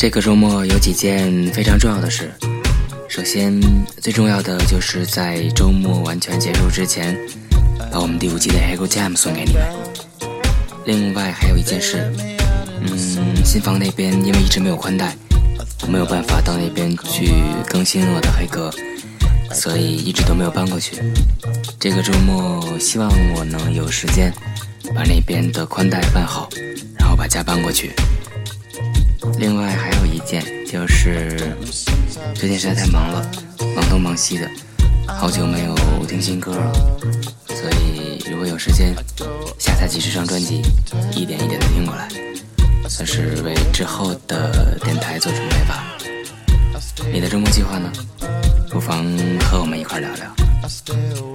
这个周末有几件非常重要的事。首先，最重要的就是在周末完全结束之前，把我们第五季的《h e g o Jam》送给你们。另外还有一件事，嗯，新房那边因为一直没有宽带，我没有办法到那边去更新我的黑歌，所以一直都没有搬过去。这个周末希望我能有时间把那边的宽带办好，然后把家搬过去。另外还有一件，就是最近实在太忙了，忙东忙西的，好久没有听新歌了，所以如果有时间，下载几十张专辑，一点一点的听过来，算是为之后的电台做准备吧。你的周末计划呢？不妨和我们一块聊聊。